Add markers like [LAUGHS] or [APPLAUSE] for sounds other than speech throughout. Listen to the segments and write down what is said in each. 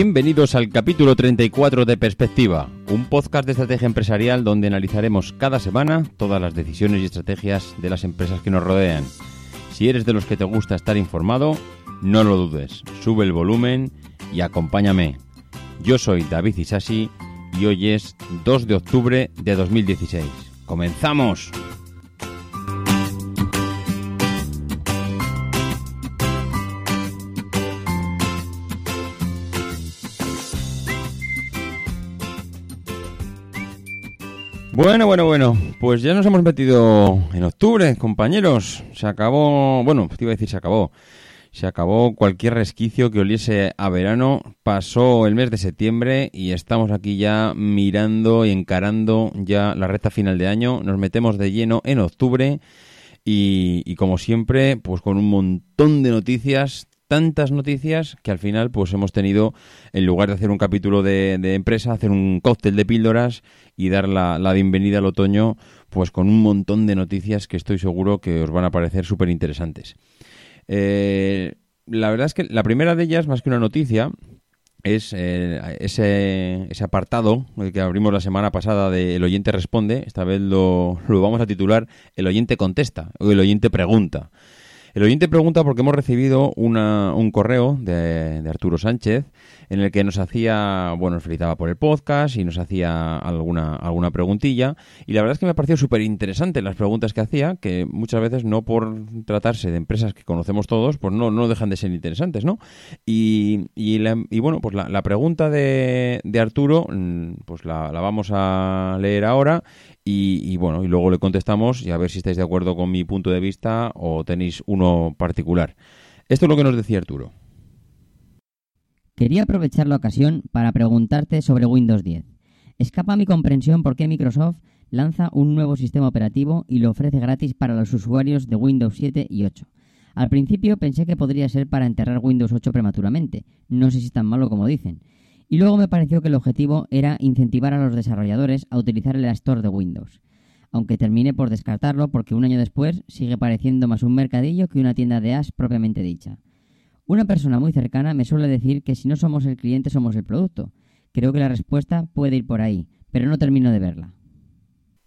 Bienvenidos al capítulo 34 de Perspectiva, un podcast de estrategia empresarial donde analizaremos cada semana todas las decisiones y estrategias de las empresas que nos rodean. Si eres de los que te gusta estar informado, no lo dudes, sube el volumen y acompáñame. Yo soy David Isasi y hoy es 2 de octubre de 2016. ¡Comenzamos! Bueno, bueno, bueno, pues ya nos hemos metido en octubre, compañeros. Se acabó, bueno, te iba a decir se acabó. Se acabó cualquier resquicio que oliese a verano. Pasó el mes de septiembre y estamos aquí ya mirando y encarando ya la recta final de año. Nos metemos de lleno en octubre y, y como siempre, pues con un montón de noticias, tantas noticias que al final pues hemos tenido, en lugar de hacer un capítulo de, empresa, hacer un cóctel de píldoras y dar la, la, bienvenida al otoño pues con un montón de noticias que estoy seguro que os van a parecer súper interesantes. Eh, la verdad es que la primera de ellas, más que una noticia, es eh, ese, ese, apartado que abrimos la semana pasada de El oyente responde. Esta vez lo, lo vamos a titular El oyente contesta o El oyente pregunta. El oyente pregunta porque hemos recibido una, un correo de, de, Arturo Sánchez en el que nos hacía, bueno, nos felicitaba por el podcast y nos hacía alguna, alguna preguntilla. Y la verdad es que me ha parecido súper interesante las preguntas que hacía, que muchas veces no por tratarse de empresas que conocemos todos, pues no, no dejan de ser interesantes, ¿no? Y, y, la, y bueno, pues la, pregunta de, de, Arturo, pues la, la vamos a leer ahora y, y, bueno, y luego le contestamos y a ver si estáis de acuerdo con mi punto de vista o tenéis uno particular. Esto es lo que nos decía Arturo. Quería aprovechar la ocasión para preguntarte sobre Windows 10. Escapa mi comprensión por qué Microsoft lanza un nuevo sistema operativo y lo ofrece gratis para los usuarios de Windows 7 y 8. Al principio pensé que podría ser para enterrar Windows 8 prematuramente, no sé si es tan malo como dicen, y luego me pareció que el objetivo era incentivar a los desarrolladores a utilizar el Store de Windows, aunque terminé por descartarlo porque un año después sigue pareciendo más un mercadillo que una tienda de as propiamente dicha. Una persona muy cercana me suele decir que si no somos el cliente somos el producto. Creo que la respuesta puede ir por ahí, pero no termino de verla.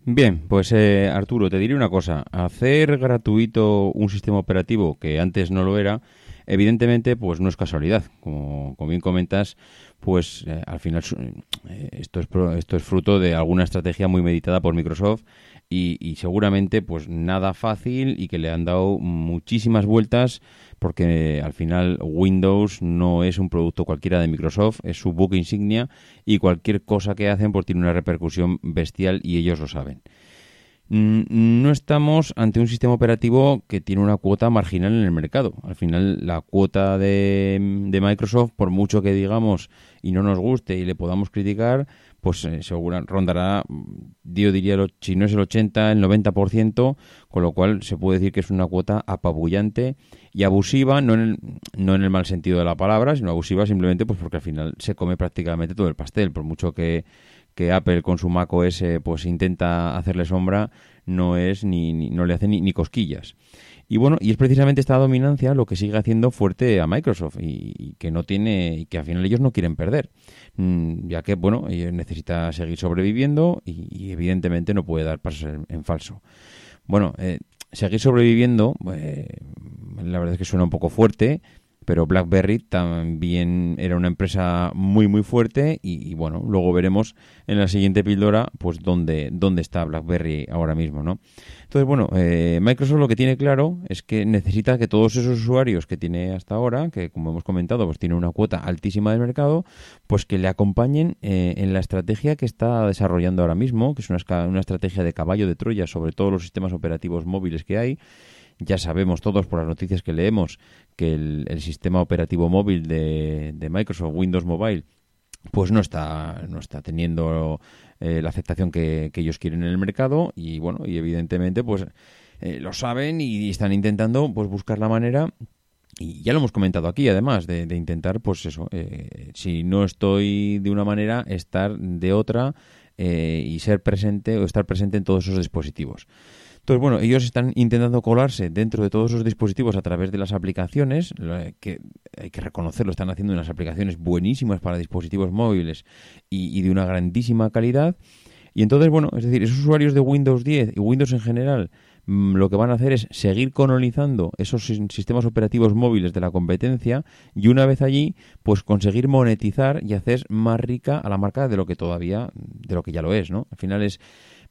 Bien, pues eh, Arturo, te diré una cosa. Hacer gratuito un sistema operativo que antes no lo era, evidentemente, pues no es casualidad. Como, bien comentas, pues eh, al final eh, esto, es, esto es fruto de alguna estrategia muy meditada por Microsoft y, seguramente pues nada fácil y que le han dado muchísimas vueltas porque al final Windows no es un producto cualquiera de Microsoft, es su buque insignia y cualquier cosa que hacen pues tiene una repercusión bestial y ellos lo saben. No estamos ante un sistema operativo que tiene una cuota marginal en el mercado. Al final, la cuota de, de Microsoft, por mucho que digamos y no nos guste y le podamos criticar, pues eh, rondará, yo diría, si no es el 80, el 90%, con lo cual se puede decir que es una cuota apabullante y abusiva, no en el, no en el mal sentido de la palabra, sino abusiva simplemente pues porque al final se come prácticamente todo el pastel, por mucho que, Apple con su Mac OS pues intenta hacerle sombra, no es ni, ni no le hace ni cosquillas. Y bueno, y es precisamente esta dominancia lo que sigue haciendo fuerte a Microsoft y, que no tiene, y que al final ellos no quieren perder. Mm, ya que, bueno, necesita seguir sobreviviendo y, y evidentemente no puede dar pasos en, en falso. Bueno, eh, seguir sobreviviendo, eh, la verdad es que suena un poco fuerte, pero BlackBerry también era una empresa muy muy fuerte y, bueno, luego veremos en la siguiente píldora pues dónde, dónde está BlackBerry ahora mismo, ¿no? Entonces, bueno, eh, Microsoft lo que tiene claro es que necesita que todos esos usuarios que tiene hasta ahora, que como hemos comentado, pues tiene una cuota altísima del mercado, pues que le acompañen eh, en la estrategia que está desarrollando ahora mismo, que es una, una estrategia de caballo de Troya sobre todos los sistemas operativos móviles que hay, ya sabemos todos por las noticias que leemos que el, sistema operativo móvil de, Microsoft, Windows Mobile, pues no está, no está teniendo eh, la aceptación que, ellos quieren en el mercado y bueno, y evidentemente pues eh, lo saben y, están intentando pues buscar la manera y ya lo hemos comentado aquí además de, intentar pues eso eh, si no estoy de una manera estar de otra y ser presente o estar presente en todos esos dispositivos entonces, bueno, ellos están intentando colarse dentro de todos esos dispositivos a través de las aplicaciones, que hay que reconocerlo, están haciendo unas aplicaciones buenísimas para dispositivos móviles y, de una grandísima calidad. Y entonces, bueno, es decir, esos usuarios de Windows 10 y Windows en general mm, lo que van a hacer es seguir colonizando esos sistemas operativos móviles de la competencia y una vez allí, pues conseguir monetizar y hacer más rica a la marca de lo que todavía, de lo que ya lo es, ¿no? Al final es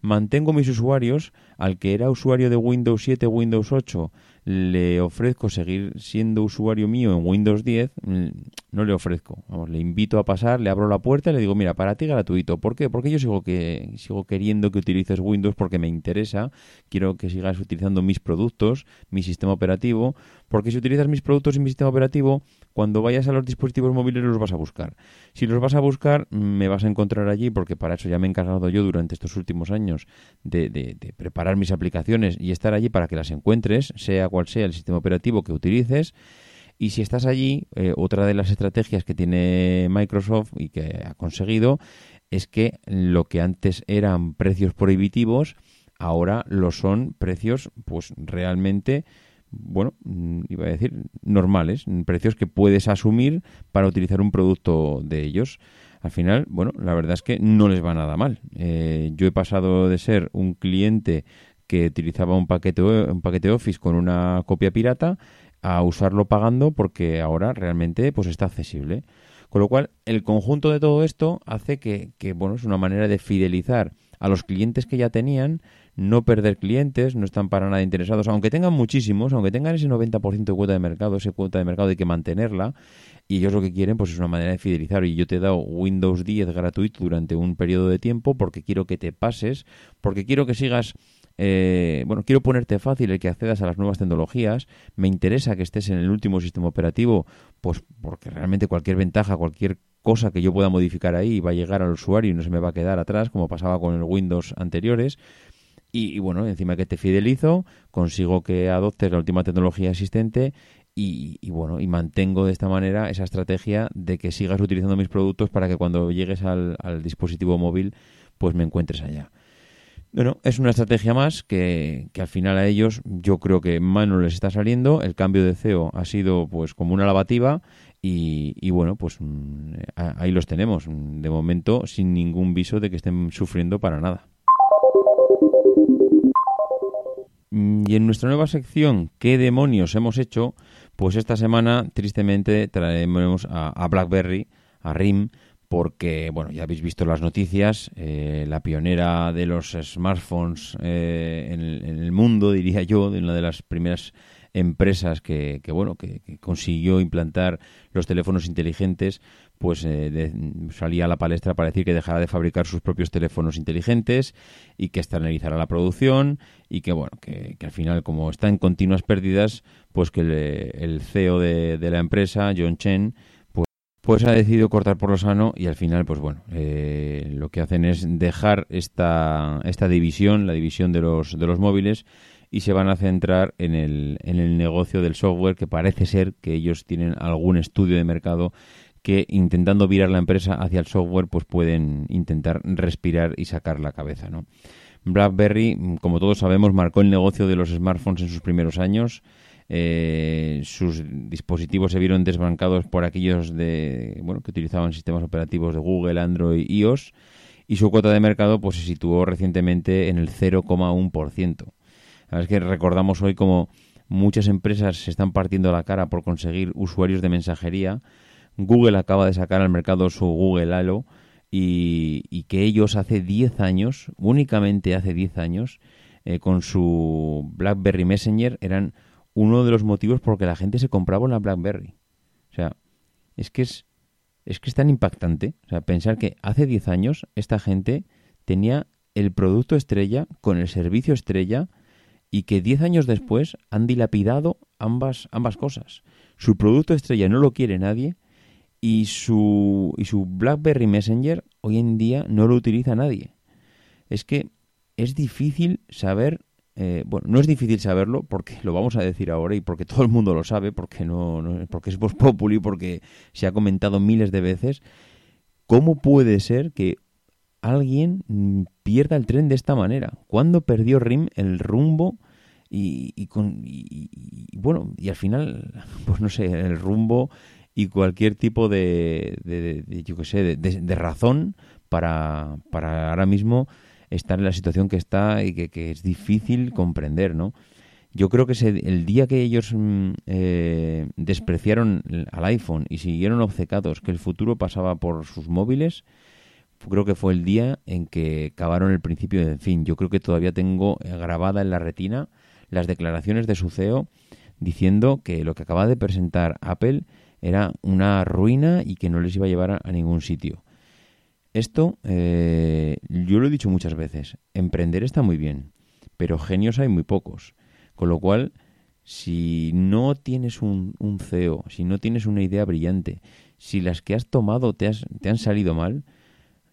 mantengo mis usuarios, al que era usuario de Windows 7, Windows 8, le ofrezco seguir siendo usuario mío en Windows 10, mm, no le ofrezco. Vamos, le invito a pasar, le abro la puerta y le digo, mira, para ti gratuito. ¿Por qué? Porque yo sigo, que, sigo queriendo que utilices Windows porque me interesa, quiero que sigas utilizando mis productos, mi sistema operativo, porque si utilizas mis productos y mi sistema operativo, cuando vayas a los dispositivos móviles los vas a buscar. Si los vas a buscar, me vas a encontrar allí, porque para eso ya me he encargado yo durante estos últimos años de, de, preparar mis aplicaciones y estar allí para que las encuentres, sea cual sea el sistema operativo que utilices. Y si estás allí, eh, otra de las estrategias que tiene Microsoft y que ha conseguido es que lo que antes eran precios prohibitivos, ahora lo son precios pues realmente bueno, mm, iba a decir, normales, precios que puedes asumir para utilizar un producto de ellos. Al final, bueno, la verdad es que no les va nada mal. Eh, yo he pasado de ser un cliente que utilizaba un paquete, un paquete Office con una copia pirata a usarlo pagando porque ahora realmente pues está accesible. Con lo cual, el conjunto de todo esto hace que, que bueno, es una manera de fidelizar a los clientes que ya tenían, no perder clientes, no están para nada interesados, aunque tengan muchísimos, aunque tengan ese 90% de cuota de mercado, esa cuota de mercado hay que mantenerla, y ellos lo que quieren pues es una manera de fidelizar, y yo te he dado Windows 10 gratuito durante un periodo de tiempo porque quiero que te pases, porque quiero que sigas eh, bueno, quiero ponerte fácil el que accedas a las nuevas tecnologías, me interesa que estés en el último sistema operativo, pues porque realmente cualquier ventaja, cualquier cosa que yo pueda modificar ahí va a llegar al usuario y no se me va a quedar atrás, como pasaba con el Windows anteriores. Y, bueno, encima que te fidelizo, consigo que adoptes la última tecnología existente y, bueno, y mantengo de esta manera esa estrategia de que sigas utilizando mis productos para que cuando llegues al, dispositivo móvil, pues me encuentres allá. Bueno, es una estrategia más que, que, al final a ellos yo creo que mal no les está saliendo. El cambio de CEO ha sido pues como una lavativa y, bueno, pues mm, ahí los tenemos. De momento, sin ningún viso de que estén sufriendo para nada. Mm, y en nuestra nueva sección, ¿qué demonios hemos hecho? Pues esta semana, tristemente, traemos a, BlackBerry, a RIM, porque, bueno, ya habéis visto las noticias, eh, la pionera de los smartphones eh, en, el, mundo, [LAUGHS] diría yo, de una de las primeras empresas que, bueno que, consiguió implantar los teléfonos inteligentes pues eh, salía a la palestra para decir que dejara de fabricar sus propios teléfonos inteligentes y que externalizara la producción y que bueno que, al final como está en continuas pérdidas pues que el, CEO de, la empresa John Chen pues, ha decidido cortar por lo sano y al final pues bueno eh, lo que hacen es dejar esta esta división la división de los de los móviles y se van a centrar en el, en el negocio del software que parece ser que ellos tienen algún estudio de mercado que intentando virar la empresa hacia el software pues pueden intentar respirar y sacar la cabeza, ¿no? BlackBerry, como todos sabemos, marcó el negocio de los smartphones en sus primeros años. Eh, sus dispositivos se vieron desbancados por aquellos de bueno que utilizaban sistemas operativos de Google, Android, iOS y su cuota de mercado pues se situó recientemente en el 0,1%. La verdad es que recordamos hoy como Muchas empresas se están partiendo la cara por conseguir usuarios de mensajería. Google acaba de sacar al mercado su Google Halo y, que ellos hace 10 años, únicamente hace 10 años, eh, con su BlackBerry Messenger eran uno de los motivos por que la gente se compraba una BlackBerry. O sea, es que es, es que es tan impactante. O sea, pensar que hace 10 años esta gente tenía el producto estrella con el servicio estrella y que 10 años después han dilapidado ambas, ambas cosas. Su producto estrella no lo quiere nadie y su, y su BlackBerry Messenger hoy en día no lo utiliza nadie. Es que es difícil saber, eh, bueno, no es difícil saberlo porque lo vamos a decir ahora y porque todo el mundo lo sabe, porque, no, no porque es Vox Populi, porque se ha comentado miles de veces, ¿cómo puede ser que alguien pierda el tren de esta manera? ¿Cuándo perdió RIM el rumbo? Y, con, y, bueno, y al final, [LAUGHS] pues no sé, el rumbo y cualquier tipo de, de, yo qué sé, de, razón para, para ahora mismo estar en la situación que está y que, es difícil comprender, ¿no? Yo creo que el día que ellos mm, eh, despreciaron al iPhone y siguieron obcecados que el futuro pasaba por sus móviles, creo que fue el día en que cavaron el principio del fin. Yo creo que todavía tengo grabada en la retina las declaraciones de su CEO diciendo que lo que acaba de presentar Apple era una ruina y que no les iba a llevar a, ningún sitio. Esto, eh, yo lo he dicho muchas veces, emprender está muy bien, pero genios hay muy pocos. Con lo cual, si no tienes un, un CEO, si no tienes una idea brillante, si las que has tomado te, te han salido mal,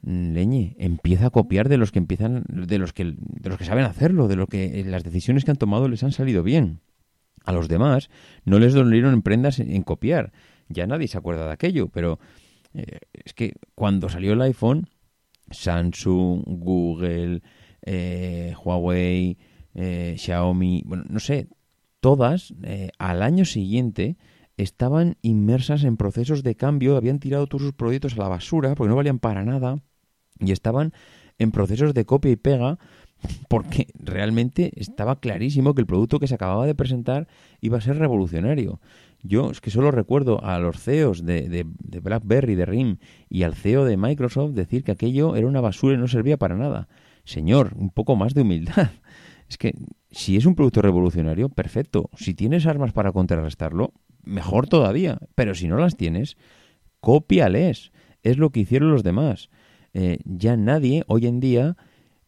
mm, leñe, empieza a copiar de los que empiezan, de los que, de los que saben hacerlo, de lo que las decisiones que han tomado les han salido bien. A los demás no les dolieron prendas en copiar, ya nadie se acuerda de aquello, pero eh, es que cuando salió el iPhone, Samsung, Google, eh, Huawei, eh, Xiaomi, bueno, no sé, todas al año siguiente estaban inmersas en procesos de cambio, habían tirado todos sus proyectos a la basura porque no valían para nada y estaban en procesos de copia y pega porque realmente estaba clarísimo que el producto que se acababa de presentar iba a ser revolucionario. Yo es que solo recuerdo a los CEOs de, de, BlackBerry, de RIM y al CEO de Microsoft decir que aquello era una basura y no servía para nada. Señor, un poco más de humildad. [LAUGHS] Es que si es un producto revolucionario, perfecto. Si tienes armas para contrarrestarlo, mejor todavía. Pero si no las tienes, cópiales. Es lo que hicieron los demás. Eh, ya nadie hoy en día,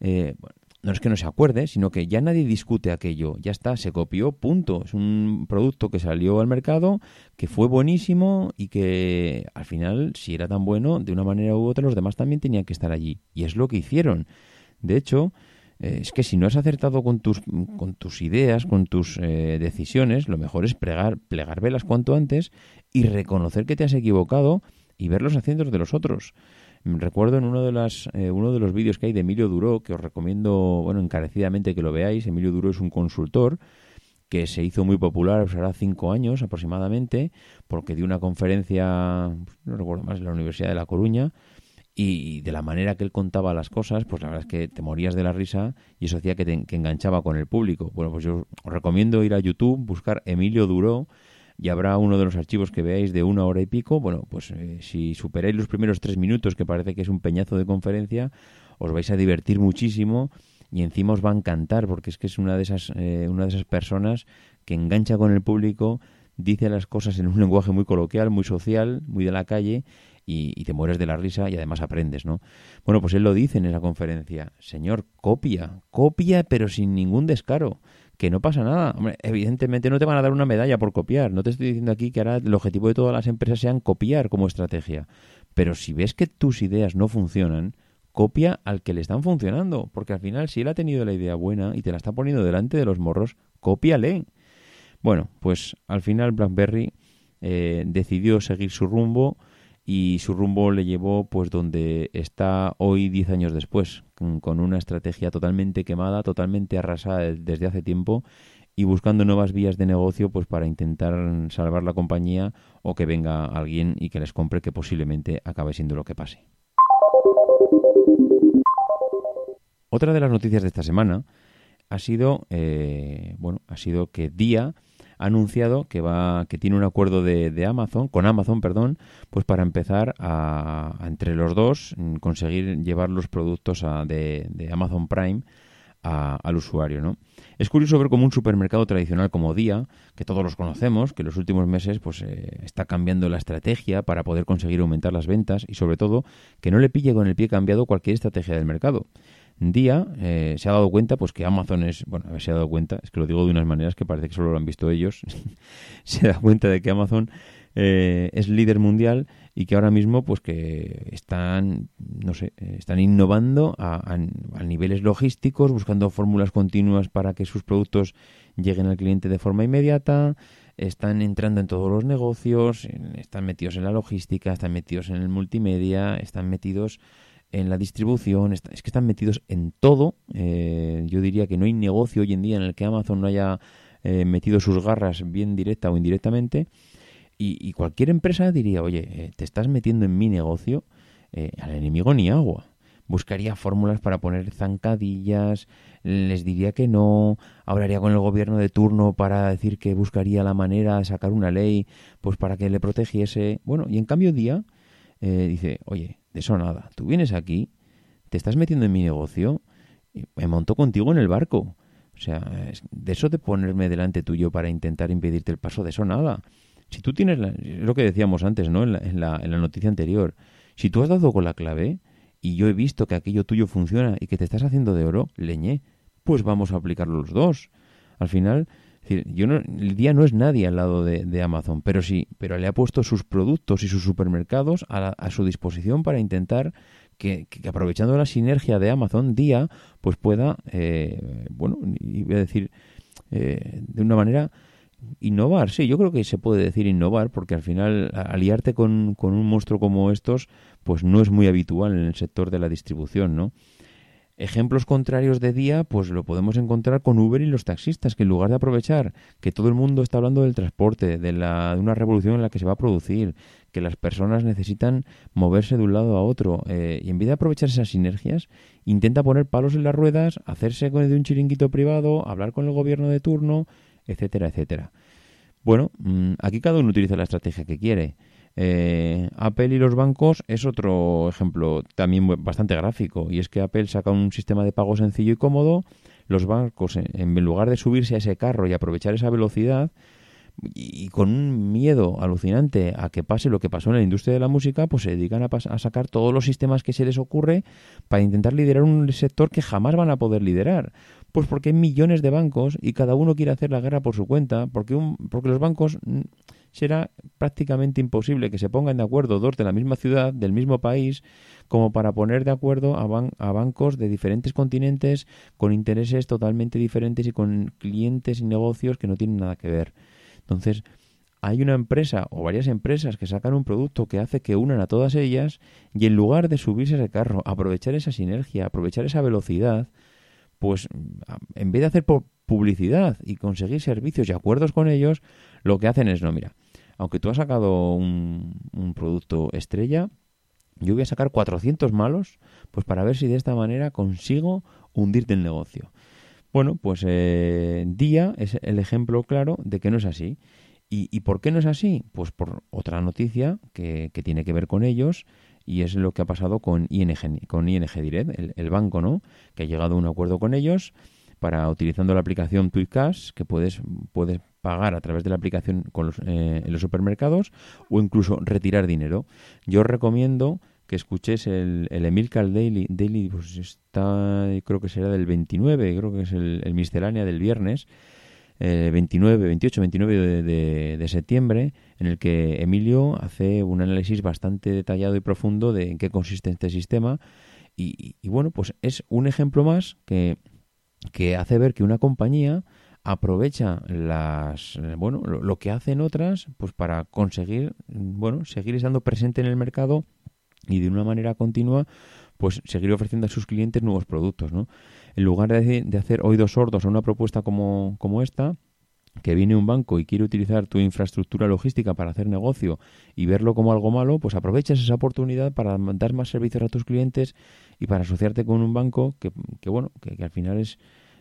eh, no es que no se acuerde, sino que ya nadie discute aquello. Ya está, se copió, punto. Es un producto que salió al mercado, que fue buenísimo y que al final, si era tan bueno, de una manera u otra, los demás también tenían que estar allí. Y es lo que hicieron. De hecho, eh, es que si no has acertado con tus, con tus ideas, con tus eh, decisiones, lo mejor es plegar, plegar velas cuanto antes y reconocer que te has equivocado y ver los haciendos de los otros. Recuerdo en uno de, las, eh, uno de los vídeos que hay de Emilio Duró, que os recomiendo bueno, encarecidamente que lo veáis. Emilio Duró es un consultor que se hizo muy popular, pues hará cinco años aproximadamente, porque dio una conferencia, no recuerdo más, en la Universidad de La Coruña, y de la manera que él contaba las cosas, pues la verdad es que te morías de la risa y eso hacía que te que enganchaba con el público. Bueno, pues yo os recomiendo ir a YouTube, buscar Emilio Duró y habrá uno de los archivos que veáis de una hora y pico. Bueno, pues eh, si superáis los primeros tres minutos, que parece que es un peñazo de conferencia, os vais a divertir muchísimo y encima os va a encantar porque es que es una de esas, eh, una de esas personas que engancha con el público, dice las cosas en un [LAUGHS] lenguaje muy coloquial, muy social, muy de la calle y, y, te mueres de la risa y además aprendes, ¿no? Bueno, pues él lo dice en esa conferencia, señor, copia, copia pero sin ningún descaro que no pasa nada. Hombre, evidentemente no te van a dar una medalla por copiar. No te estoy diciendo aquí que ahora el objetivo de todas las empresas sean copiar como estrategia. Pero si ves que tus ideas no funcionan, copia al que le están funcionando. Porque al final, si él ha tenido la idea buena y te la está poniendo delante de los morros, cópiale. Bueno, pues al final BlackBerry eh, decidió seguir su rumbo y su rumbo le llevó pues donde está hoy 10 años después, con, una estrategia totalmente quemada, totalmente arrasada desde hace tiempo y buscando nuevas vías de negocio pues para intentar salvar la compañía o que venga alguien y que les compre que posiblemente acabe siendo lo que pase. Otra de las noticias de esta semana ha sido, eh, bueno, ha sido que Día ha anunciado que va que tiene un acuerdo de, de Amazon con Amazon perdón pues para empezar a, entre los dos mm, conseguir llevar los productos de, de, Amazon Prime al usuario no es curioso ver cómo un supermercado tradicional como Día, que todos los conocemos, que en los últimos meses pues eh, está cambiando la estrategia para poder conseguir aumentar las ventas y sobre todo que no le pille con el pie cambiado cualquier estrategia del mercado. Día eh, se ha dado cuenta pues que Amazon es, bueno, a ver, se ha dado cuenta, es que lo digo de unas maneras que parece que solo lo han visto ellos, [LAUGHS] se da cuenta de que Amazon eh, es líder mundial y que ahora mismo pues que están no sé están innovando a, niveles logísticos buscando fórmulas continuas para que sus productos lleguen al cliente de forma inmediata están entrando en todos los negocios están metidos en la logística están metidos en el multimedia están metidos en la distribución es que están metidos en todo eh, yo diría que no hay negocio hoy en día en el que Amazon no haya eh, metido sus garras bien directa o indirectamente y, cualquier empresa diría, oye, eh, te estás metiendo en mi negocio, al enemigo ni agua. Buscaría fórmulas para poner zancadillas, les diría que no, hablaría con el gobierno de turno para decir que buscaría la manera de sacar una ley pues para que le protegiese. Bueno, y en cambio día eh, dice, oye, de eso nada, tú vienes aquí, te estás metiendo en mi negocio, y me monto contigo en el barco. O sea, de eso de ponerme delante tuyo para intentar impedirte el paso, de eso nada. Si tú tienes, lo que decíamos antes, ¿no? En la, en, la, en la noticia anterior, si tú has dado con la clave y yo he visto que aquello tuyo funciona y que te estás haciendo de oro, leñé, pues vamos a aplicarlo los dos. Al final, yo no, el día no es nadie al lado de, Amazon, pero sí, pero le ha puesto sus productos y sus supermercados a, a su disposición para intentar que, aprovechando la sinergia de Amazon, día, pues pueda, eh, bueno, y voy a decir, eh, de una manera Innovar, sí, yo creo que se puede decir innovar, porque al final aliarte con, con, un monstruo como estos, pues no es muy habitual en el sector de la distribución, ¿no? Ejemplos contrarios de día, pues lo podemos encontrar con Uber y los taxistas, que en lugar de aprovechar que todo el mundo está hablando del transporte, de, la, de una revolución en la que se va a producir, que las personas necesitan moverse de un lado a otro, eh, y en vez de aprovechar esas sinergias, intenta poner palos en las ruedas, hacerse de un chiringuito privado, hablar con el gobierno de turno, etcétera, etcétera. Bueno, mm, aquí cada uno utiliza la estrategia que quiere. Eh, Apple y los bancos es otro ejemplo también bastante gráfico y es que Apple saca un sistema de pago sencillo y cómodo. Los bancos, en lugar de subirse a ese carro y aprovechar esa velocidad, y con un miedo alucinante a que pase lo que pasó en la industria de la música, pues se dedican a, a, sacar todos los sistemas que se les ocurre para intentar liderar un sector que jamás van a poder liderar. Pues porque hay millones de bancos y cada uno quiere hacer la guerra por su cuenta, porque, un, porque los bancos mm, será prácticamente imposible que se pongan de acuerdo dos de la misma ciudad, del mismo país, como para poner de acuerdo a, a bancos de diferentes continentes con intereses totalmente diferentes y con clientes y negocios que no tienen nada que ver. Entonces, hay una empresa o varias empresas que sacan un producto que hace que unan a todas ellas y en lugar de subirse ese carro, aprovechar esa sinergia, aprovechar esa velocidad, pues en vez de hacer publicidad y conseguir servicios y acuerdos con ellos, lo que hacen es, no, mira, aunque tú has sacado un, producto estrella, yo voy a sacar 400 malos, pues para ver si de esta manera consigo hundirte el negocio. Bueno, pues eh, Día es el ejemplo claro de que no es así. ¿Y, por qué no es así? Pues por otra noticia que, que tiene que ver con ellos y es lo que ha pasado con ING, con ING Direct, el, banco, ¿no? Que ha llegado a un acuerdo con ellos para utilizando la aplicación Cash, que puedes, puedes pagar a través de la aplicación con los, eh, en los supermercados o incluso retirar dinero. Yo os recomiendo que escuches el, el Emilcar Daily, Daily pues está, creo que será del 29, creo que es el, el miscelánea del viernes, 29, 28, 29 de, septiembre, en el que Emilio hace un análisis bastante detallado y profundo de en qué consiste este sistema. Y, bueno, pues es un ejemplo más que, que hace ver que una compañía aprovecha las bueno lo, que hacen otras pues para conseguir bueno seguir estando presente en el mercado y de una manera continua pues seguir ofreciendo a sus clientes nuevos productos no en lugar de, hacer oídos sordos a una propuesta como, como esta, que viene un banco y quiere utilizar tu infraestructura logística para hacer negocio y verlo como algo malo, pues aprovechas esa oportunidad para dar más servicios a tus clientes y para asociarte con un banco que, que bueno, que, al final es,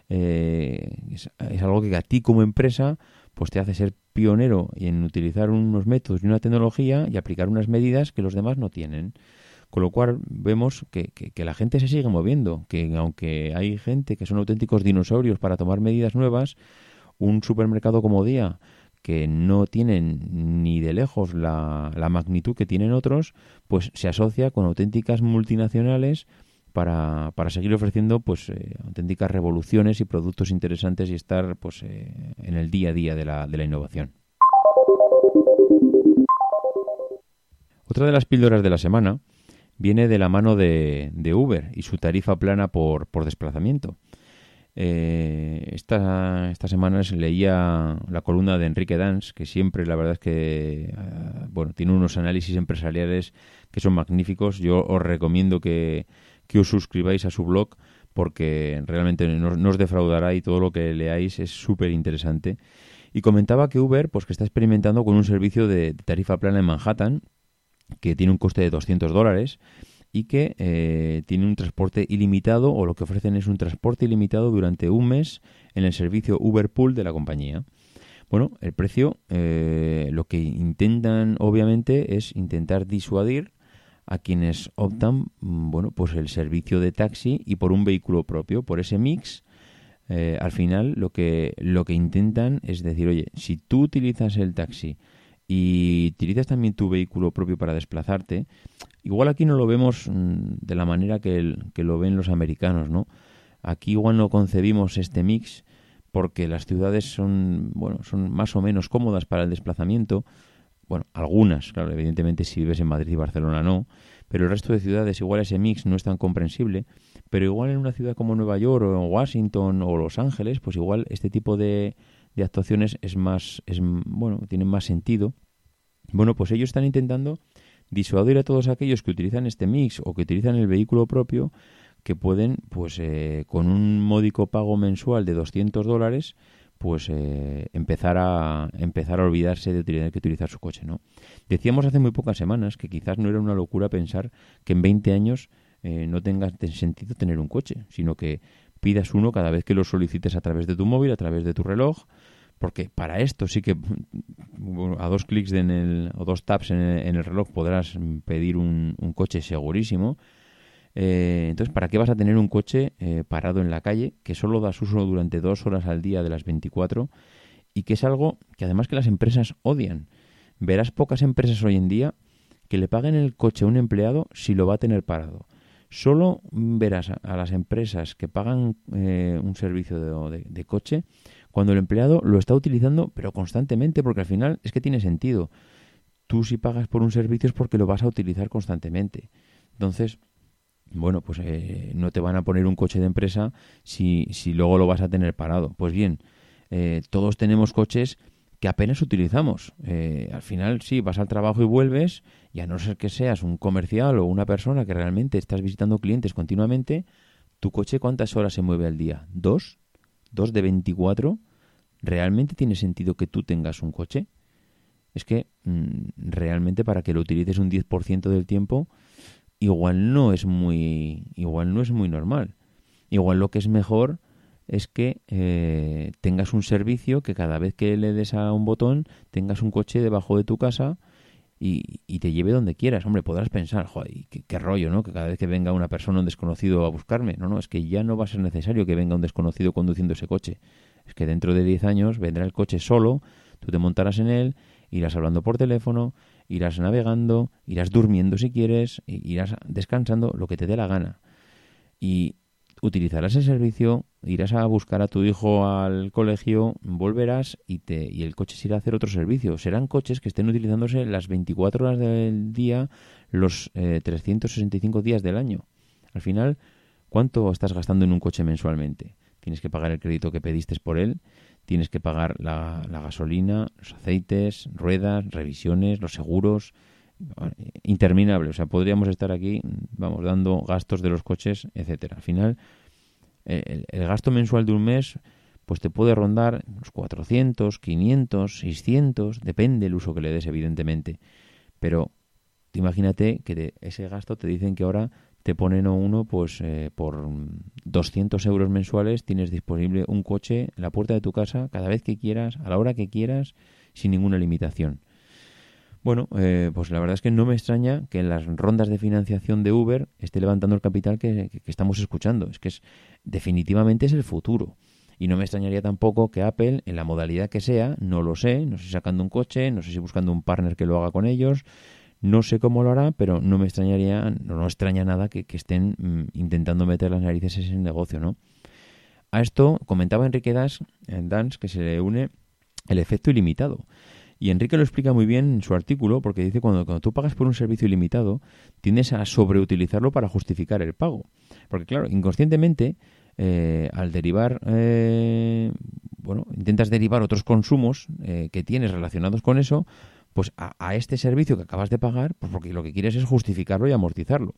eh, es, algo que a ti como empresa pues te hace ser pionero en utilizar unos métodos y una tecnología y aplicar unas medidas que los demás no tienen. Con lo cual vemos que, la gente se sigue moviendo, que aunque hay gente que son auténticos dinosaurios para tomar medidas nuevas, un supermercado como Día, que no tienen ni de lejos la, magnitud que tienen otros, pues se asocia con auténticas multinacionales para, para seguir ofreciendo pues eh, auténticas revoluciones y productos interesantes y estar pues eh, en el día a día de la, de la innovación. Otra de las píldoras de la semana viene de la mano de, de Uber y su tarifa plana por, por desplazamiento. Eh, esta, esta semana leía la columna de Enrique Dans, que siempre la verdad es que bueno, tiene unos análisis empresariales que son magníficos. Yo os recomiendo que, que os suscribáis a su blog porque realmente no, os defraudará y todo lo que leáis es súper interesante. Y comentaba que Uber, pues que está experimentando con un servicio de, tarifa plana en Manhattan, que tiene un coste de 200 dólares y que eh, tiene un transporte ilimitado o lo que ofrecen es un transporte ilimitado durante un mes en el servicio Uber Pool de la compañía. Bueno, el precio eh, lo que intentan obviamente es intentar disuadir a quienes optan, mm, bueno, pues el servicio de taxi y por un vehículo propio, por ese mix. Eh, al final lo que lo que intentan es decir, oye, si tú utilizas el taxi y utilizas también tu vehículo propio para desplazarte, igual aquí no lo vemos mm, de la manera que, que lo ven los americanos, ¿no? Aquí igual no concebimos este mix porque las ciudades son, bueno, son más o menos cómodas para el desplazamiento, bueno, algunas, claro, evidentemente si vives en Madrid y Barcelona no, pero el resto de ciudades igual ese mix no es tan comprensible, pero igual en una ciudad como Nueva York o Washington o Los Ángeles, pues igual este tipo de, de actuaciones es más, es, bueno, tienen más sentido. Bueno, pues ellos están intentando disuadir a todos aquellos que utilizan este mix o que utilizan el vehículo propio que pueden, pues eh, con un módico pago mensual de 200 dólares, pues eh, empezar a empezar a olvidarse de tener que utilizar su coche, ¿no? Decíamos hace muy pocas semanas que quizás no era una locura pensar que en 20 años eh, no tenga sentido tener un coche, sino que pidas uno cada vez que lo solicites a través de tu móvil, a través de tu reloj, porque para esto sí que a dos clics en el, o dos taps en el, reloj podrás pedir un coche segurísimo eh, entonces, ¿para qué vas a tener un coche eh, parado en la calle que solo das uso durante dos horas al día de las 24 y que es algo que además que las empresas odian? Verás pocas empresas hoy en día que le paguen el coche a un empleado si lo va a tener parado. Solo verás a, las empresas que pagan eh, un servicio de, coche cuando el empleado lo está utilizando, pero constantemente, porque al final es que tiene sentido. Tú si pagas por un servicio es porque lo vas a utilizar constantemente. Entonces, bueno, pues eh, no te van a poner un coche de empresa si, si luego lo vas a tener parado. Pues bien, eh, todos tenemos coches que apenas utilizamos. Eh, al final, sí, vas al trabajo y vuelves, y a no ser que seas un comercial o una persona que realmente estás visitando clientes continuamente, ¿tu coche cuántas horas se mueve al día? ¿Dos? ¿Dos de 24? ¿Realmente tiene sentido que tú tengas un coche? Es que mm, realmente para que lo utilices un 10% del tiempo, igual no es muy igual no es muy normal igual lo que es mejor es que eh, tengas un servicio que cada vez que le des a un botón tengas un coche debajo de tu casa y, y te lleve donde quieras. Hombre, podrás pensar, joder, qué, rollo, ¿no? Que cada vez que venga una persona, un desconocido a buscarme. No, no, es que ya no va a ser necesario que venga un desconocido conduciendo ese coche. Es que dentro de 10 años vendrá el coche solo, tú te montarás en él, irás hablando por teléfono, irás navegando, irás durmiendo si quieres, irás descansando, lo que te dé la gana. Y utilizarás el servicio, irás a buscar a tu hijo al colegio, volverás y, te, y el coche se irá a hacer otro servicio. Serán coches que estén utilizándose las 24 horas del día, los 365 eh, días del año. Al final, ¿cuánto estás gastando en un coche mensualmente? Tienes que pagar el crédito que pediste por él tienes que pagar la, gasolina, los aceites, ruedas, revisiones, los seguros, interminable. O sea, podríamos estar aquí, vamos, dando gastos de los coches, etcétera. Al final, el, gasto mensual de un mes, pues te puede rondar los 400, 500, 600, depende el uso que le des, evidentemente. Pero imagínate que de ese gasto te dicen que ahora te ponen uno pues eh, por 200 euros mensuales tienes disponible un coche en la puerta de tu casa cada vez que quieras, a la hora que quieras, sin ninguna limitación. Bueno, eh, pues la verdad es que no me extraña que en las rondas de financiación de Uber esté levantando el capital que, estamos escuchando. Es que es, definitivamente es el futuro. Y no me extrañaría tampoco que Apple, en la modalidad que sea, no lo sé, no sé si sacando un coche, no sé si buscando un partner que lo haga con ellos, no sé cómo lo hará, pero no me extrañaría, no, extraña nada que, estén mm, intentando meter las narices en ese negocio, ¿no? A esto comentaba Enrique Das, en Dance que se le une el efecto ilimitado. Y Enrique lo explica muy bien en su artículo porque dice cuando, cuando tú pagas por un servicio ilimitado, tiendes a sobreutilizarlo para justificar el pago. Porque claro, inconscientemente eh, al derivar, eh, bueno, intentas derivar otros consumos eh, que tienes relacionados con eso, pues a, este servicio que acabas de pagar, pues porque lo que quieres es justificarlo y amortizarlo.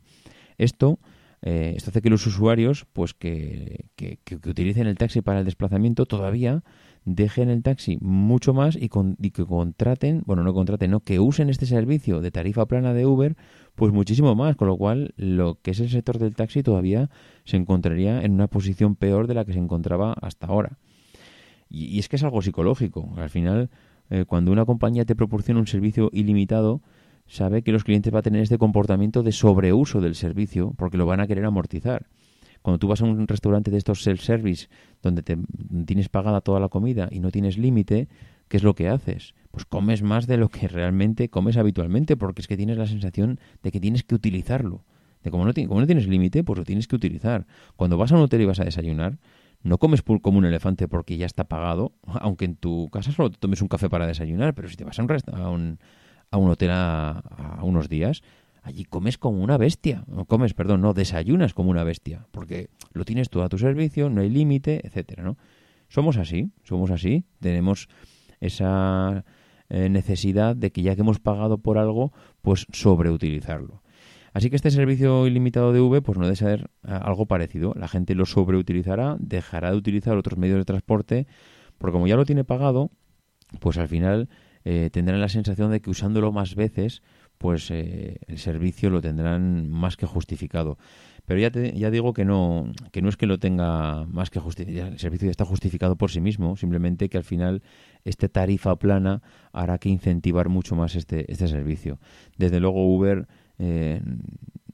Esto, esto hace que los usuarios, pues que, que, que, utilicen el taxi para el desplazamiento, todavía dejen el taxi mucho más y, y, que contraten, bueno, no contraten, no, que usen este servicio de tarifa plana de Uber pues muchísimo más, con lo cual lo que es el sector del taxi todavía se encontraría en una posición peor de la que se encontraba hasta ahora. Y, es que es algo psicológico. Al final, eh, cuando una compañía te proporciona un servicio ilimitado, sabe que los clientes van a tener este comportamiento de sobreuso del servicio porque lo van a querer amortizar. Cuando tú vas a un restaurante de estos self-service donde te, tienes pagada toda la comida y no tienes límite, ¿qué es lo que haces? Pues comes más de lo que realmente comes habitualmente, porque es que tienes la sensación de que tienes que utilizarlo. De como no, como no tienes límite, pues lo tienes que utilizar. Cuando vas a un hotel y vas a desayunar, no comes como un elefante porque ya está pagado, [LAUGHS] aunque en tu casa solo te tomes un café para desayunar, pero si te vas a un, a un, a un hotel a, a, unos días, allí comes como una bestia. No comes, perdón, no, desayunas como una bestia, porque lo tienes todo a tu servicio, no hay límite, etcétera, ¿no? Somos así, somos así, tenemos esa eh, necesidad de que ya que hemos pagado por algo, pues sobreutilizarlo. Así que este servicio ilimitado de V pues no debe ser eh, algo parecido. La gente lo sobreutilizará, dejará de utilizar otros medios de transporte, porque como ya lo tiene pagado, pues al final eh, tendrán la sensación de que usándolo más veces, pues el servicio lo tendrán más que justificado. Pero ya, ya digo que no, que no es que lo tenga más que justificado, el servicio ya está justificado por sí mismo, simplemente que al final esta tarifa plana hará que incentivar mucho más este, este servicio. Desde luego Uber eh,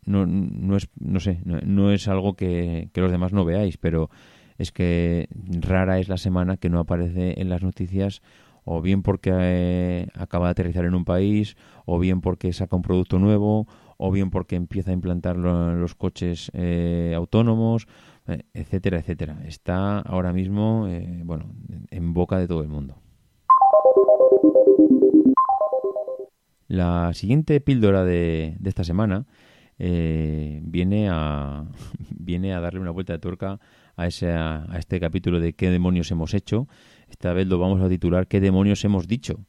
no, no, es, no sé, no, es algo que, los demás no veáis, pero es que rara es la semana que no aparece en las noticias o bien porque eh, acaba de aterrizar en un país, o bien porque saca un producto nuevo, o bien porque empieza a implantar los coches eh, autónomos, eh, etcétera, etcétera. Está ahora mismo, eh, bueno, en boca de todo el mundo. La siguiente píldora de, esta semana viene a [LAUGHS] viene a darle una vuelta de tuerca a, ese, a este capítulo de qué demonios hemos hecho. Esta vez lo vamos a titular qué demonios hemos dicho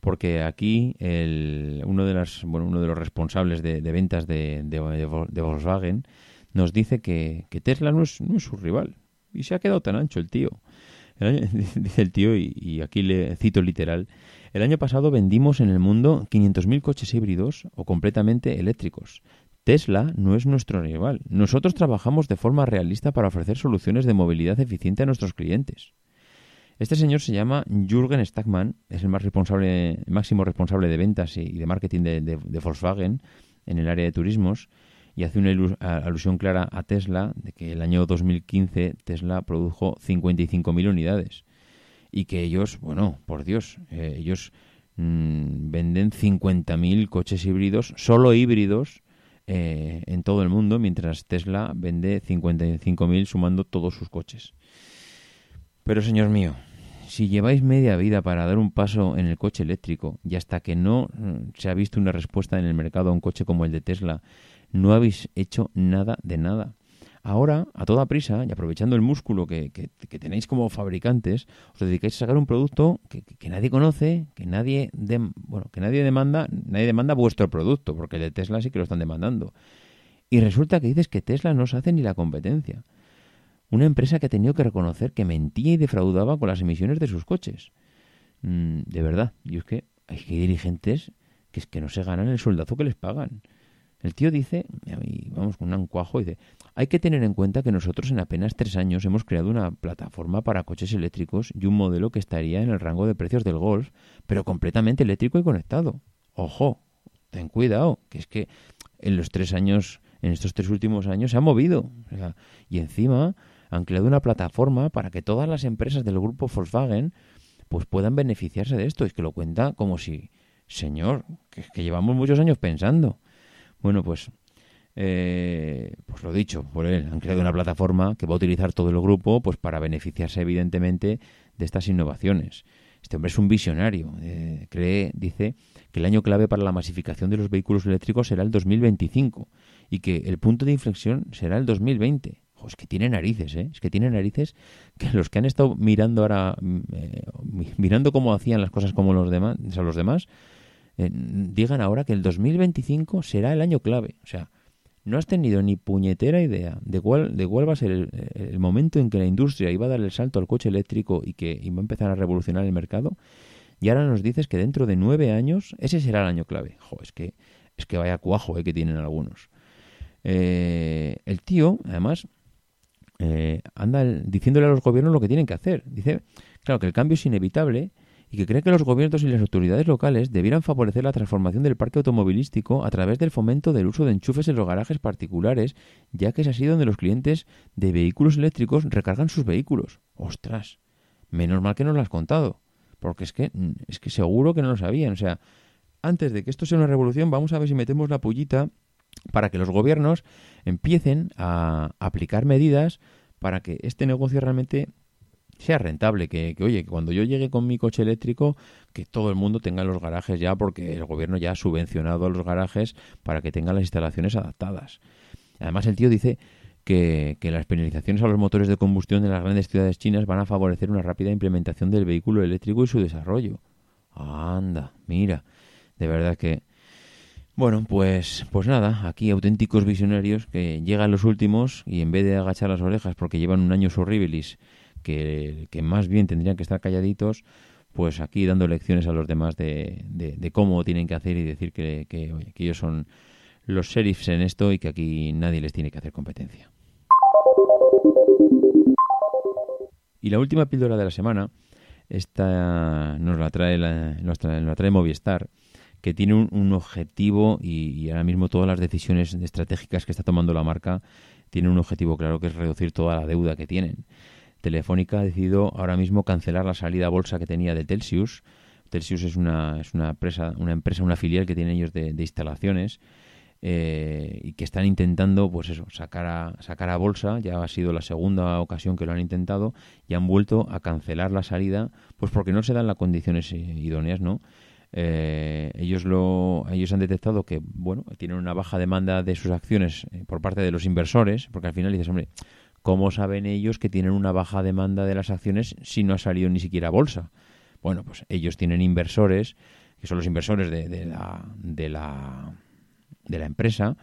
porque aquí el, uno, de las, bueno, uno de los responsables de, ventas de, de, Volkswagen nos dice que, Tesla no es, no es, su rival. Y se ha quedado tan ancho el tío. [LAUGHS] dice el tío, y, aquí le cito literal, el año pasado vendimos en el mundo 500.000 coches híbridos o completamente eléctricos. Tesla no es nuestro rival. Nosotros trabajamos de forma realista para ofrecer soluciones de movilidad eficiente a nuestros clientes. Este señor se llama Jürgen Stackmann, es el más responsable, máximo responsable de ventas y de marketing de, Volkswagen en el área de turismos y hace una alusión clara a Tesla de que el año 2015 Tesla produjo 55.000 unidades y que ellos, bueno, por Dios, eh, ellos mmm, venden 50.000 coches híbridos, solo híbridos, eh, en todo el mundo, mientras Tesla vende 55.000 sumando todos sus coches. Pero señor mío, si lleváis media vida para dar un paso en el coche eléctrico y hasta que no mm, se ha visto una respuesta en el mercado a un coche como el de Tesla, no habéis hecho nada de nada. Ahora, a toda prisa y aprovechando el músculo que, tenéis como fabricantes, os dedicáis a sacar un producto que, nadie conoce, que nadie, bueno, que nadie demanda, nadie demanda vuestro producto, porque el de Tesla sí que lo están demandando. Y resulta que dices que Tesla no se hace ni la competencia. Una empresa que ha tenido que reconocer que mentía y defraudaba con las emisiones de sus coches. Mm, de verdad, y es que hay dirigentes que es que no se ganan el soldazo que les pagan. El tío dice, y vamos con un cuajo, dice, hay que tener en cuenta que nosotros en apenas tres años hemos creado una plataforma para coches eléctricos y un modelo que estaría en el rango de precios del Golf, pero completamente eléctrico y conectado. Ojo, ten cuidado, que es que en los tres años, en estos tres últimos años se ha movido. y encima han creado una plataforma para que todas las empresas del grupo Volkswagen pues puedan beneficiarse de esto. Es que lo cuenta como si, señor, que llevamos muchos años pensando. Bueno, pues eh, pues lo dicho por él, han creado una plataforma que va a utilizar todo el grupo pues para beneficiarse evidentemente de estas innovaciones. Este hombre es un visionario. Eh, cree, dice, que el año clave para la masificación de los vehículos eléctricos será el 2025 y que el punto de inflexión será el 2020. es que tiene narices, ¿eh? Es que tiene narices que los que han estado mirando ahora, mm, eh, mirando cómo hacían las cosas como los demás, o los demás, digan ahora que el 2025 será el año clave. O sea, no has tenido ni puñetera idea de cuál, de cuál va a ser el, momento en que la industria iba a dar el salto al coche eléctrico y que iba a empezar a revolucionar el mercado, y ahora nos dices que dentro de nueve años ese será el año clave. Es que, es que vaya cuajo eh, que tienen algunos. Eh, el tío, además, eh, anda diciéndole a los gobiernos lo que tienen que hacer. Dice, claro, que el cambio es inevitable y que cree que los gobiernos y las autoridades locales debieran favorecer la transformación del parque automovilístico a través del fomento del uso de enchufes en los garajes particulares, ya que es así donde los clientes de vehículos eléctricos recargan sus vehículos. ¡Ostras! Menos mal que nos lo has contado, porque es que, es que seguro que no lo sabían. O sea, antes de que esto sea una revolución, vamos a ver si metemos la pullita para que los gobiernos empiecen a aplicar medidas para que este negocio realmente sea rentable, que, oye, que cuando yo llegue con mi coche eléctrico, que todo el mundo tenga los garajes ya, porque el gobierno ya ha subvencionado los garajes para que tengan las instalaciones adaptadas. Además, el tío dice que, que, las penalizaciones a los motores de combustión de las grandes ciudades chinas van a favorecer una rápida implementación del vehículo eléctrico y su desarrollo. Anda, mira, de verdad que... Bueno, pues, pues nada, aquí auténticos visionarios que llegan los últimos y en vez de agachar las orejas porque llevan un año horribilis que, más bien tendrían que estar calladitos, pues aquí dando lecciones a los demás de, cómo tienen que hacer y decir que, que, oye, que ellos son los sheriffs en esto y que aquí nadie les tiene que hacer competencia. Y la última píldora de la semana, esta nos la trae, la, nos trae, Movistar, que tiene un, un objetivo y, y, ahora mismo todas las decisiones estratégicas que está tomando la marca tienen un objetivo claro que es reducir toda la deuda que tienen. Telefónica ha decidido ahora mismo cancelar la salida a bolsa que tenía de Telsius. Telsius es una, es una empresa, una empresa, una filial que tienen ellos de, instalaciones eh, y que están intentando, pues eso, sacar a, sacar a bolsa. Ya ha sido la segunda ocasión que lo han intentado y han vuelto a cancelar la salida, pues porque no se dan las condiciones eh, idóneas, ¿no? Eh, ellos lo ellos han detectado que bueno tienen una baja demanda de sus acciones por parte de los inversores porque al final dices hombre ¿Cómo saben ellos que tienen una baja demanda de las acciones si no ha salido ni siquiera a bolsa? Bueno, pues ellos tienen inversores, que son los inversores de, la, de, la, de la empresa,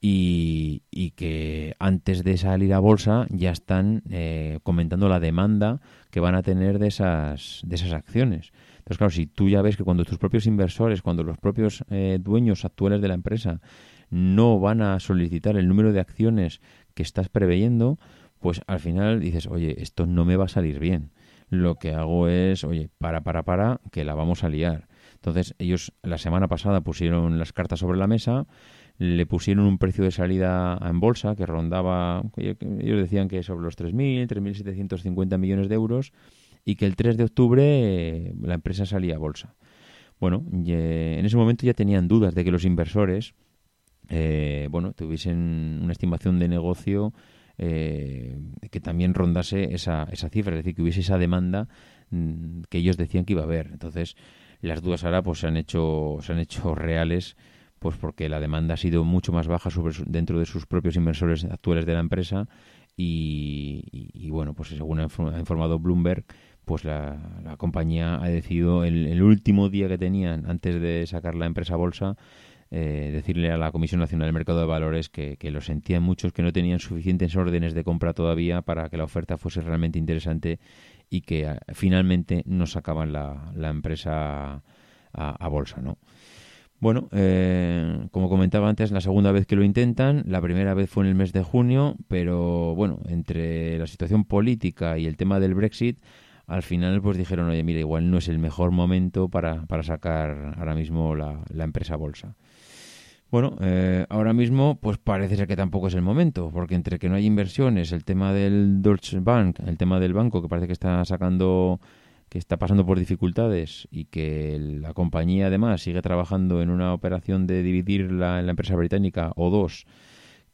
y, que antes de salir a bolsa ya están eh, comentando la demanda que van a tener de esas, de esas acciones. Entonces, claro, si tú ya ves que cuando tus propios inversores, cuando los propios eh, dueños actuales de la empresa no van a solicitar el número de acciones que estás preveyendo, pues al final dices, oye, esto no me va a salir bien. Lo que hago es, oye, para, para, para, que la vamos a liar. Entonces ellos la semana pasada pusieron las cartas sobre la mesa, le pusieron un precio de salida en bolsa que rondaba, ellos decían que sobre los 3.000, 3.750 millones de euros y que el 3 de octubre eh, la empresa salía a bolsa. Bueno, en ese momento ya tenían dudas de que los inversores eh, bueno, tuviesen una estimación de negocio eh, que también rondase esa, esa cifra, es decir, que hubiese esa demanda mm, que ellos decían que iba a haber. Entonces, las dudas ahora pues se han hecho, se han hecho reales pues porque la demanda ha sido mucho más baja dentro de sus propios inversores actuales de la empresa y, bueno, pues según ha informado Bloomberg, pues la, compañía ha decidido el, el, último día que tenían antes de sacar la empresa a bolsa eh, decirle a la Comisión Nacional del Mercado de Valores que, lo sentían muchos, que no tenían suficientes órdenes de compra todavía para que la oferta fuese realmente interesante y que ah, finalmente no sacaban la, la empresa a, bolsa, ¿no? Bueno, eh, como comentaba antes, la segunda vez que lo intentan, la primera vez fue en el mes de junio, pero bueno, entre la situación política y el tema del Brexit, al final pues dijeron, oye, mira, igual no es el mejor momento para, para sacar ahora mismo la, la empresa bolsa. Bueno, eh, ahora mismo pues parece ser que tampoco es el momento, porque entre que no hay inversiones, el tema del Deutsche Bank, el tema del banco que parece que está sacando que está pasando por dificultades y que la compañía además sigue trabajando en una operación de dividir la, la empresa británica o dos,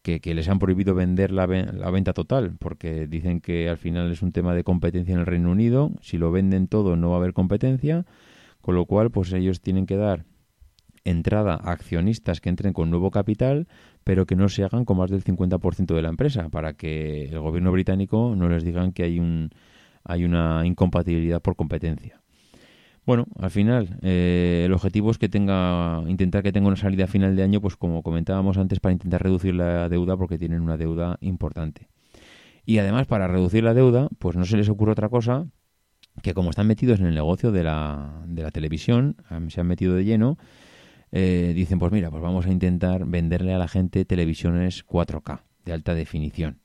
que, les han prohibido vender la, la, venta total, porque dicen que al final es un tema de competencia en el Reino Unido, si lo venden todo no va a haber competencia, con lo cual pues ellos tienen que dar entrada a accionistas que entren con nuevo capital, pero que no se hagan con más del 50% de la empresa, para que el gobierno británico no les digan que hay un hay una incompatibilidad por competencia. Bueno, al final, eh, el objetivo es que tenga, intentar que tenga una salida a final de año, pues como comentábamos antes, para intentar reducir la deuda, porque tienen una deuda importante. Y además, para reducir la deuda, pues no se les ocurre otra cosa que como están metidos en el negocio de la, de la televisión, se han metido de lleno, eh, dicen, pues mira, pues vamos a intentar venderle a la gente televisiones 4K de alta definición.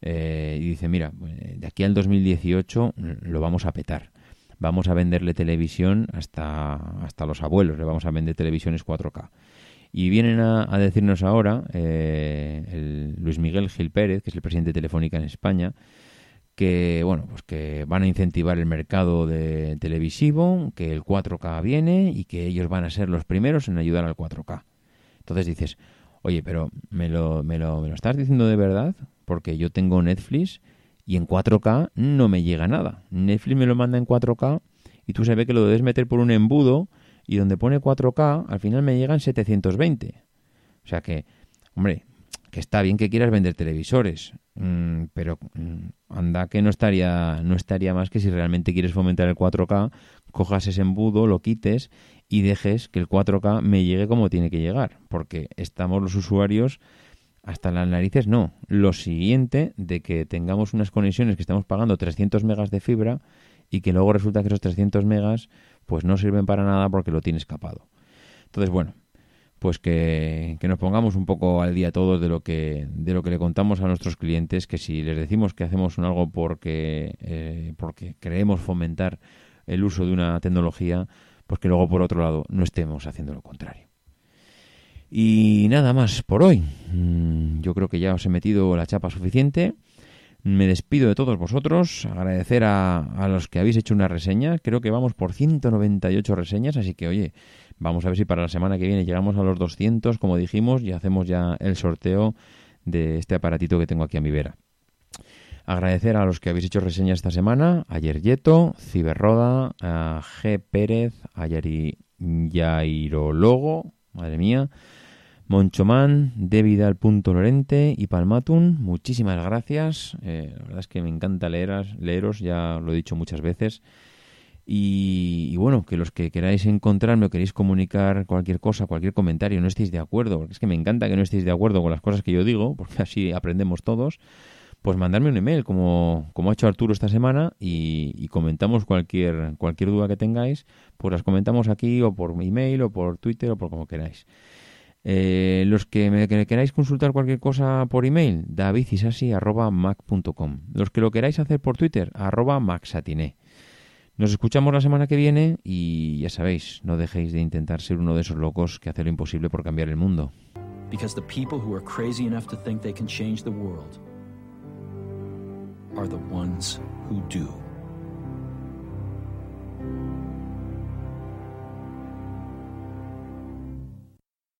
Eh, y dice, mira, de aquí al 2018 lo vamos a petar. Vamos a venderle televisión hasta, hasta los abuelos, le vamos a vender televisiones 4K. Y vienen a, decirnos ahora, eh, el Luis Miguel Gil Pérez, que es el presidente de Telefónica en España, que bueno, pues que van a incentivar el mercado de televisivo, que el 4K viene y que ellos van a ser los primeros en ayudar al 4K. Entonces dices, oye, pero ¿me lo, me lo, me lo estás diciendo de verdad? porque yo tengo Netflix y en 4K no me llega nada. Netflix me lo manda en 4K y tú sabes que lo debes meter por un embudo y donde pone 4K al final me llegan 720. O sea que, hombre, que está bien que quieras vender televisores, mm, pero mm, anda que no estaría no estaría más que si realmente quieres fomentar el 4K, cojas ese embudo, lo quites y dejes que el 4K me llegue como tiene que llegar, porque estamos los usuarios hasta las narices no. Lo siguiente de que tengamos unas conexiones que estamos pagando 300 megas de fibra y que luego resulta que esos 300 megas pues no sirven para nada porque lo tiene escapado. Entonces, bueno, pues que, nos pongamos un poco al día todos de lo que de lo que le contamos a nuestros clientes, que si les decimos que hacemos algo porque, eh, porque creemos fomentar el uso de una tecnología, pues que luego por otro lado no estemos haciendo lo contrario. Y nada más por hoy. Mm, yo creo que ya os he metido la chapa suficiente. Me despido de todos vosotros, agradecer a, a, los que habéis hecho una reseña. Creo que vamos por 198 reseñas, así que oye, vamos a ver si para la semana que viene llegamos a los 200, como dijimos, y hacemos ya el sorteo de este aparatito que tengo aquí a mi vera. Agradecer a los que habéis hecho reseñas esta semana, a Yeryeto, Ciberroda, a G. Pérez, a Yari Yairologo, madre mía, Monchomán, Lorente y Palmatun, muchísimas gracias. Eh, la verdad es que me encanta leeras, leeros, ya lo he dicho muchas veces. Y, bueno, que los que queráis encontrarme o queréis comunicar cualquier cosa, cualquier comentario, no estéis de acuerdo, porque es que me encanta que no estéis de acuerdo con las cosas que yo digo, porque [LAUGHS] así aprendemos todos, pues mandarme un email como, como ha hecho Arturo esta semana y, comentamos cualquier, cualquier duda que tengáis, pues las comentamos aquí o por email o por Twitter o por como queráis. Eh, los que me queráis consultar cualquier cosa por email, davidisasi.mac.com. Los que lo queráis hacer por Twitter, arroba maxatiné. Nos escuchamos la semana que viene y ya sabéis, no dejéis de intentar ser uno de esos locos que hace lo imposible por cambiar el mundo. Because the people who are crazy enough to think they can change the world are the ones who do.